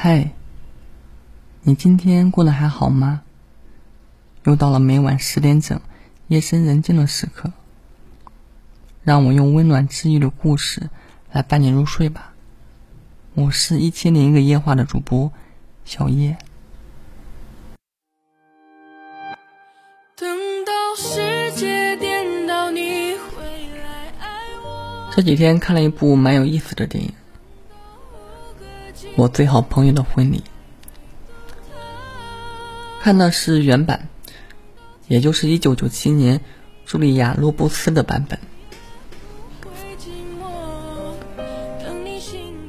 嗨，你今天过得还好吗？又到了每晚十点整，夜深人静的时刻，让我用温暖治愈的故事来伴你入睡吧。我是一千零一个夜话的主播小叶。这几天看了一部蛮有意思的电影。我最好朋友的婚礼，看的是原版，也就是一九九七年茱莉亚·罗布斯的版本。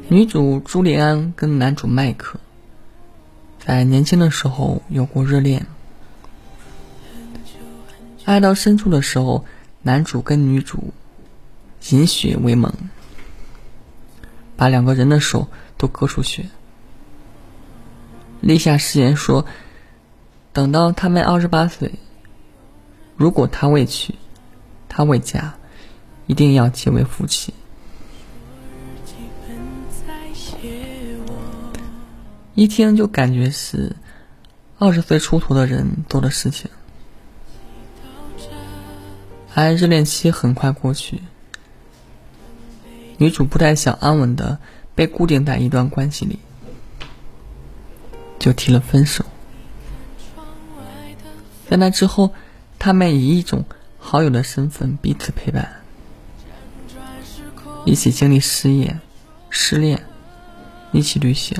女主朱莉安跟男主麦克在年轻的时候有过热恋，爱到深处的时候，男主跟女主饮血为盟，把两个人的手。都割出血，立下誓言说，等到他们二十八岁，如果他未娶，他未嫁，一定要结为夫妻。一听就感觉是二十岁出头的人做的事情，而热恋期很快过去，女主不太想安稳的。被固定在一段关系里，就提了分手。在那之后，他们以一种好友的身份彼此陪伴，一起经历失业、失恋，一起旅行。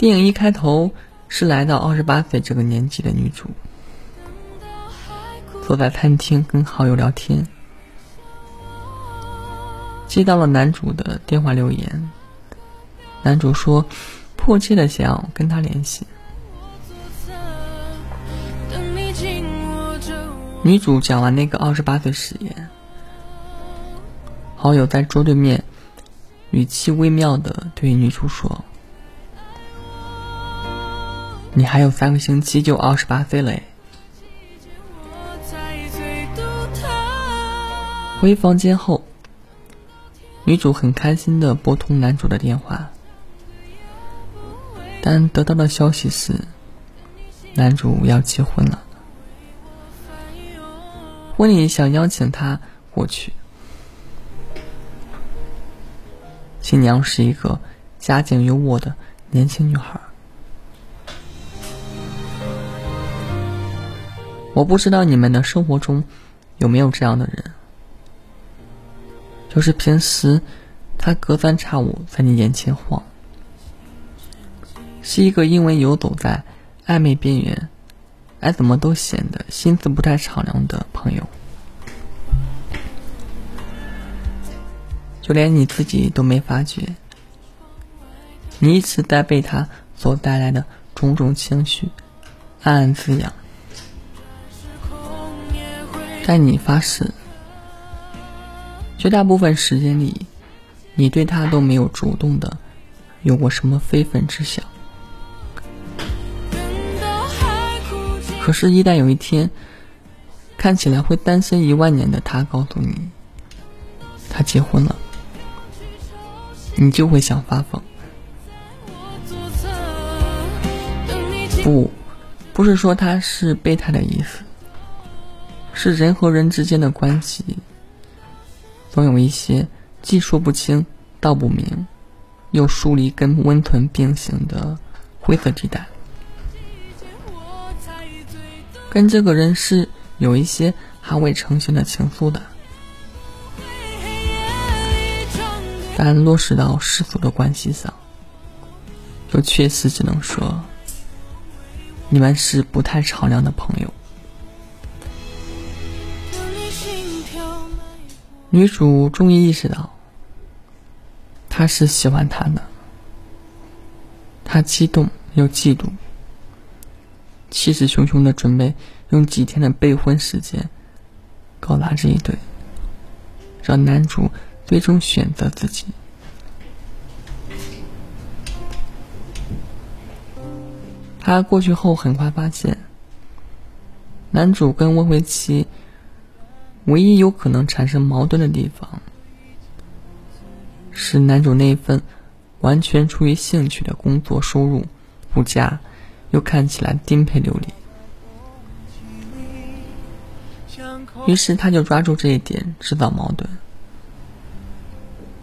电影一开头是来到二十八岁这个年纪的女主，坐在餐厅跟好友聊天。接到了男主的电话留言，男主说迫切的想要跟他联系。女主讲完那个二十八岁誓言，好友在桌对面，语气微妙的对女主说：“你还有三个星期就二十八岁了。”回房间后。女主很开心的拨通男主的电话，但得到的消息是，男主要结婚了，婚礼想邀请她过去。新娘是一个家境优渥的年轻女孩。我不知道你们的生活中有没有这样的人。就是平时，他隔三差五在你眼前晃，是一个因为游走在暧昧边缘，而怎么都显得心思不太敞亮的朋友。就连你自己都没发觉，你一直在被他所带来的种种情绪暗暗滋养，但你发誓。绝大部分时间里，你对他都没有主动的有过什么非分之想。可是，一旦有一天，看起来会单身一万年的他告诉你，他结婚了，你就会想发疯。不，不是说他是备胎的意思，是人和人之间的关系。总有一些既说不清道不明，又疏离跟温存并行的灰色地带。跟这个人是有一些还未成型的情愫的，但落实到世俗的关系上，就确实只能说，你们是不太敞亮的朋友。女主终于意识到，他是喜欢他的。她激动又嫉妒，气势汹汹的准备用几天的备婚时间搞砸这一对，让男主最终选择自己。他过去后很快发现，男主跟温维琪。唯一有可能产生矛盾的地方，是男主那份完全出于兴趣的工作收入不佳，又看起来颠沛流离。于是他就抓住这一点制造矛盾，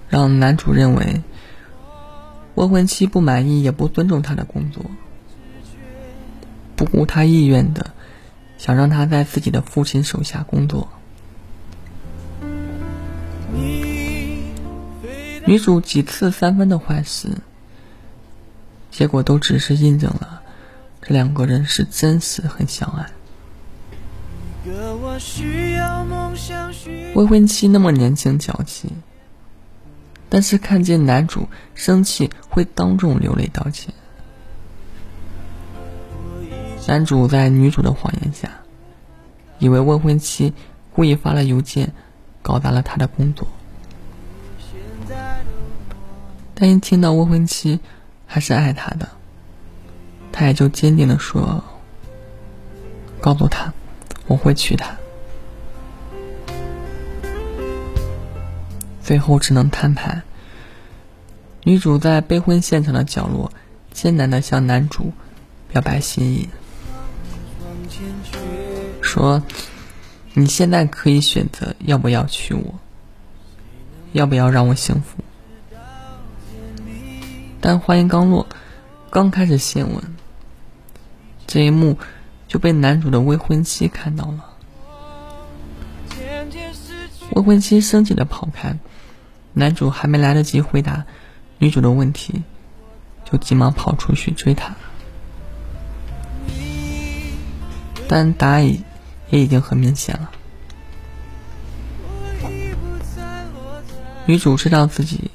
让男主认为未婚妻不满意也不尊重他的工作，不顾他意愿的想让他在自己的父亲手下工作。女主几次三番的坏事，结果都只是印证了这两个人是真实很相爱。未婚妻那么年轻娇气，但是看见男主生气会当众流泪道歉。男主在女主的谎言下，以为未婚妻故意发了邮件，搞砸了他的工作。但一听到未婚妻还是爱他的，他也就坚定的说：“告诉他。”我会娶她，最后只能摊牌。女主在备婚现场的角落，艰难的向男主表白心意，说：“你现在可以选择要不要娶我，要不要让我幸福。”但话音刚落，刚开始献吻，这一幕。就被男主的未婚妻看到了，未婚妻生气的跑开，男主还没来得及回答女主的问题，就急忙跑出去追她，但答案也已经很明显了。女主知道自己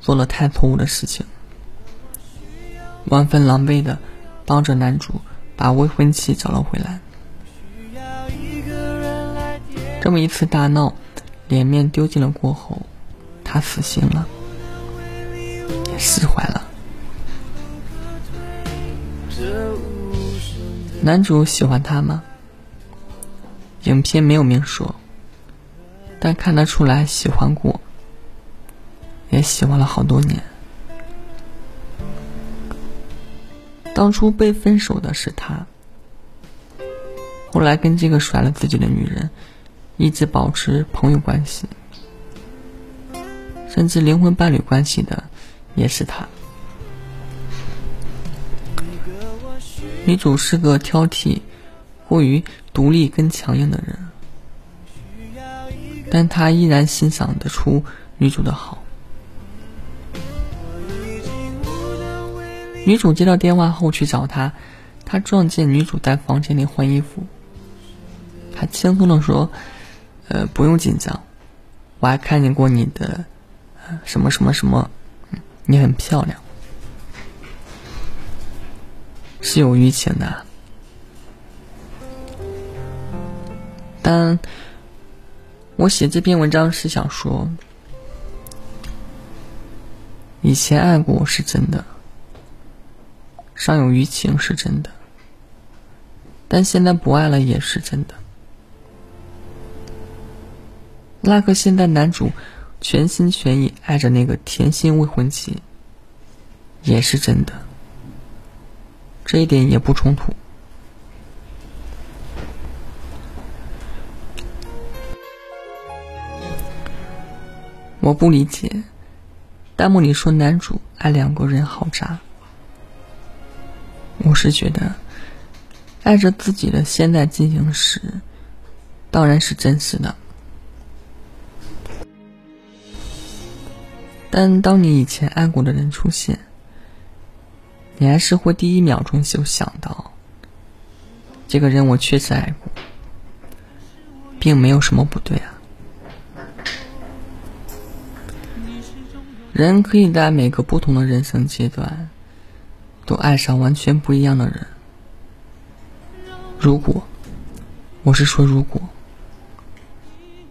做了太错误的事情，万分狼狈的帮着男主。把未婚妻找了回来，这么一次大闹，脸面丢尽了过后，他死心了，也释怀了。男主喜欢她吗？影片没有明说，但看得出来喜欢过，也喜欢了好多年。当初被分手的是他，后来跟这个甩了自己的女人一直保持朋友关系，甚至灵魂伴侣关系的也是他。女主是个挑剔、过于独立跟强硬的人，但他依然欣赏得出女主的好。女主接到电话后去找他，他撞见女主在房间里换衣服，他轻松的说：“呃，不用紧张，我还看见过你的，什么什么什么，你很漂亮，是有淤情的。”但我写这篇文章是想说，以前爱过我是真的。尚有余情是真的，但现在不爱了也是真的。那个现在男主全心全意爱着那个甜心未婚妻，也是真的，这一点也不冲突。我不理解，弹幕里说男主爱两个人好渣。我是觉得，爱着自己的现在进行时，当然是真实的。但当你以前爱过的人出现，你还是会第一秒钟就想到，这个人我确实爱过，并没有什么不对啊。人可以在每个不同的人生阶段。都爱上完全不一样的人。如果，我是说如果，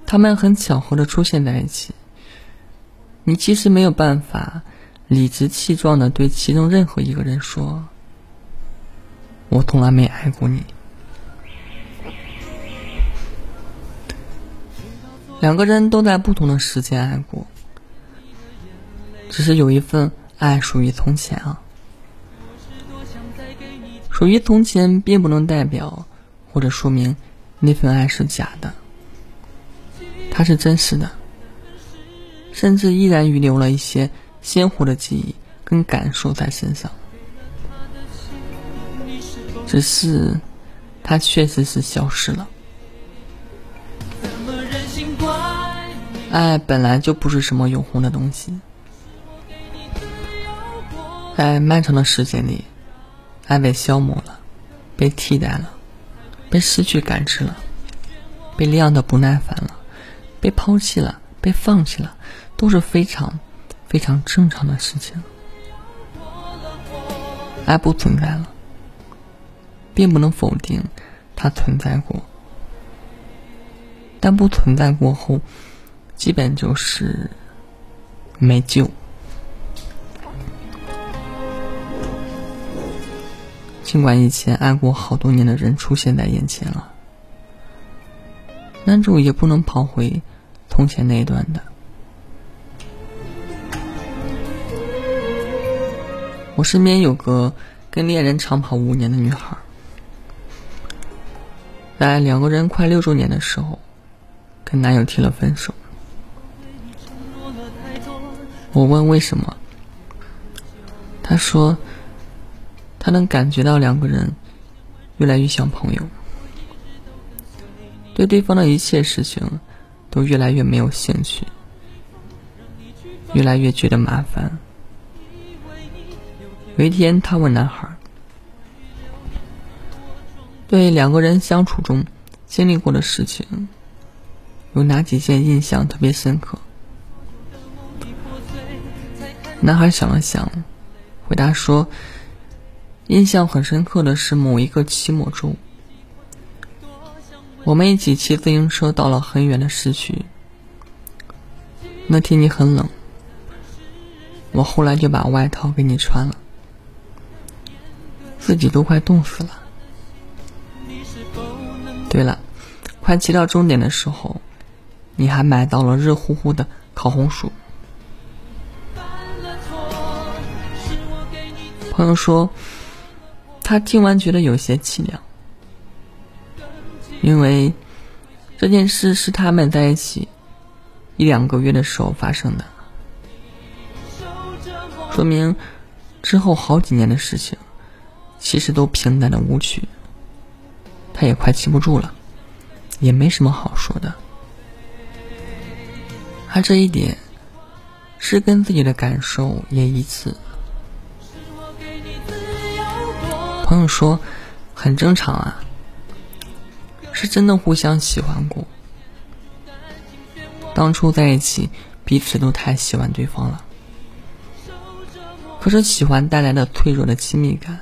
他们很巧合的出现在一起，你其实没有办法理直气壮的对其中任何一个人说：“我从来没爱过你。”两个人都在不同的时间爱过，只是有一份爱属于从前啊。属于从前，并不能代表或者说明那份爱是假的，它是真实的，甚至依然遗留了一些鲜活的记忆跟感受在身上。只是，它确实是消失了。爱本来就不是什么永恒的东西，在漫长的时间里。爱被消磨了，被替代了，被失去感知了，被晾的不耐烦了，被抛弃了，被放弃了，都是非常非常正常的事情。爱不存在了，并不能否定它存在过，但不存在过后，基本就是没救。尽管以前爱过好多年的人出现在眼前了，男主也不能跑回从前那一段的。我身边有个跟恋人长跑五年的女孩，在两个人快六周年的时候，跟男友提了分手。我问为什么，她说。他能感觉到两个人越来越像朋友，对对方的一切事情都越来越没有兴趣，越来越觉得麻烦。有一天，他问男孩：“对两个人相处中经历过的事情，有哪几件印象特别深刻？”男孩想了想，回答说。印象很深刻的是某一个期末周，我们一起骑自行车到了很远的市区。那天你很冷，我后来就把外套给你穿了，自己都快冻死了。对了，快骑到终点的时候，你还买到了热乎乎的烤红薯。朋友说。他听完觉得有些凄凉，因为这件事是他们在一起一两个月的时候发生的，说明之后好几年的事情其实都平淡的无趣。他也快记不住了，也没什么好说的。他这一点是跟自己的感受也一致。朋友说，很正常啊，是真的互相喜欢过。当初在一起，彼此都太喜欢对方了。可是喜欢带来的脆弱的亲密感，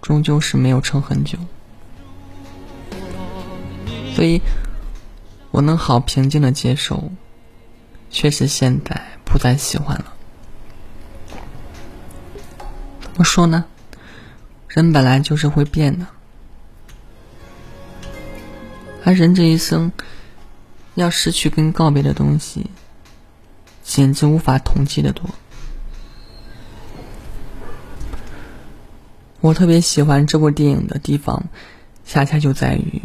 终究是没有撑很久。所以，我能好平静的接受，确实现在不再喜欢了。怎么说呢？人本来就是会变的，而人这一生要失去跟告别的东西，简直无法统计的多。我特别喜欢这部电影的地方，恰恰就在于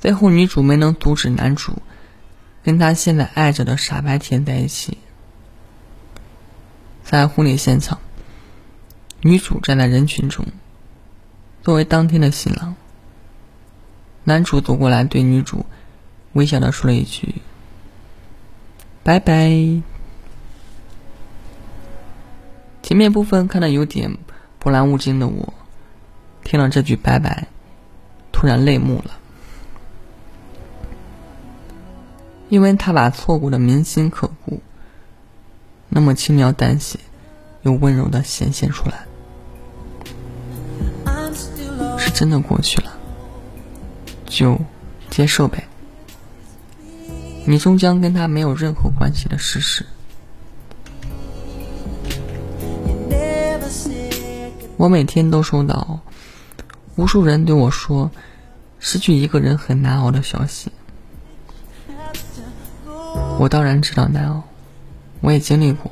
最后女主没能阻止男主跟他现在爱着的傻白甜在一起，在婚礼现场。女主站在人群中，作为当天的新郎。男主走过来对女主微笑的说了一句：“拜拜。”前面部分看的有点波澜无惊的我，听了这句拜拜，突然泪目了，因为他把错过的铭心刻骨，那么轻描淡写又温柔的显现出来。真的过去了，就接受呗。你终将跟他没有任何关系的事实。我每天都收到无数人对我说失去一个人很难熬的消息。我当然知道难熬，我也经历过，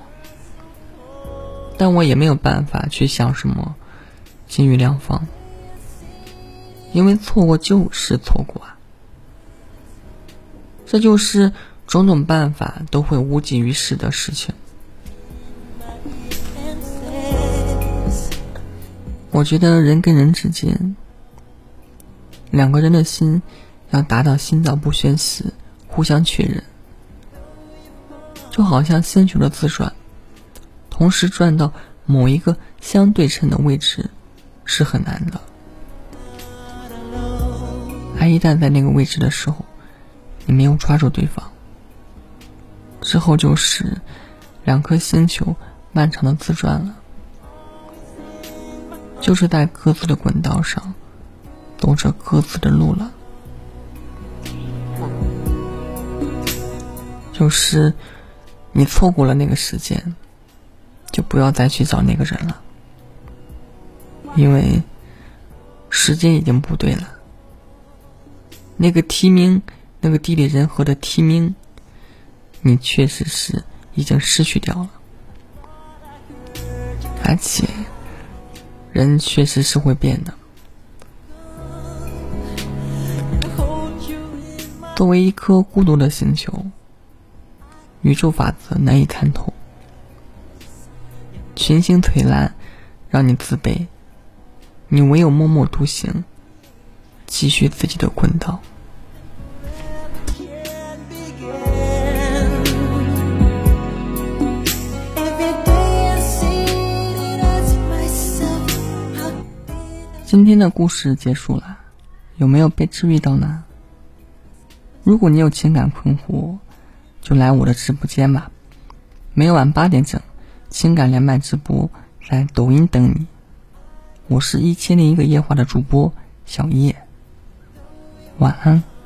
但我也没有办法去想什么金玉良方，因为错过就是错过啊，这就是种种办法都会无济于事的事情。我觉得人跟人之间，两个人的心要达到心照不宣时，互相确认。就好像星球的自转，同时转到某一个相对称的位置是很难的。他一旦在那个位置的时候，你没有抓住对方，之后就是两颗星球漫长的自转了，就是在各自的轨道上走着各自的路了，就是。你错过了那个时间，就不要再去找那个人了，因为时间已经不对了。那个提名，那个地利人和的提名，你确实是已经失去掉了，而且人确实是会变的。作为一颗孤独的星球。宇宙法则难以参透，群星璀璨，让你自卑，你唯有默默独行，继续自己的滚道。今天的故事结束了，有没有被治愈到呢？如果你有情感困惑，就来我的直播间吧，每晚八点整，情感连麦直播在抖音等你。我是一千零一个夜话的主播小叶，晚安。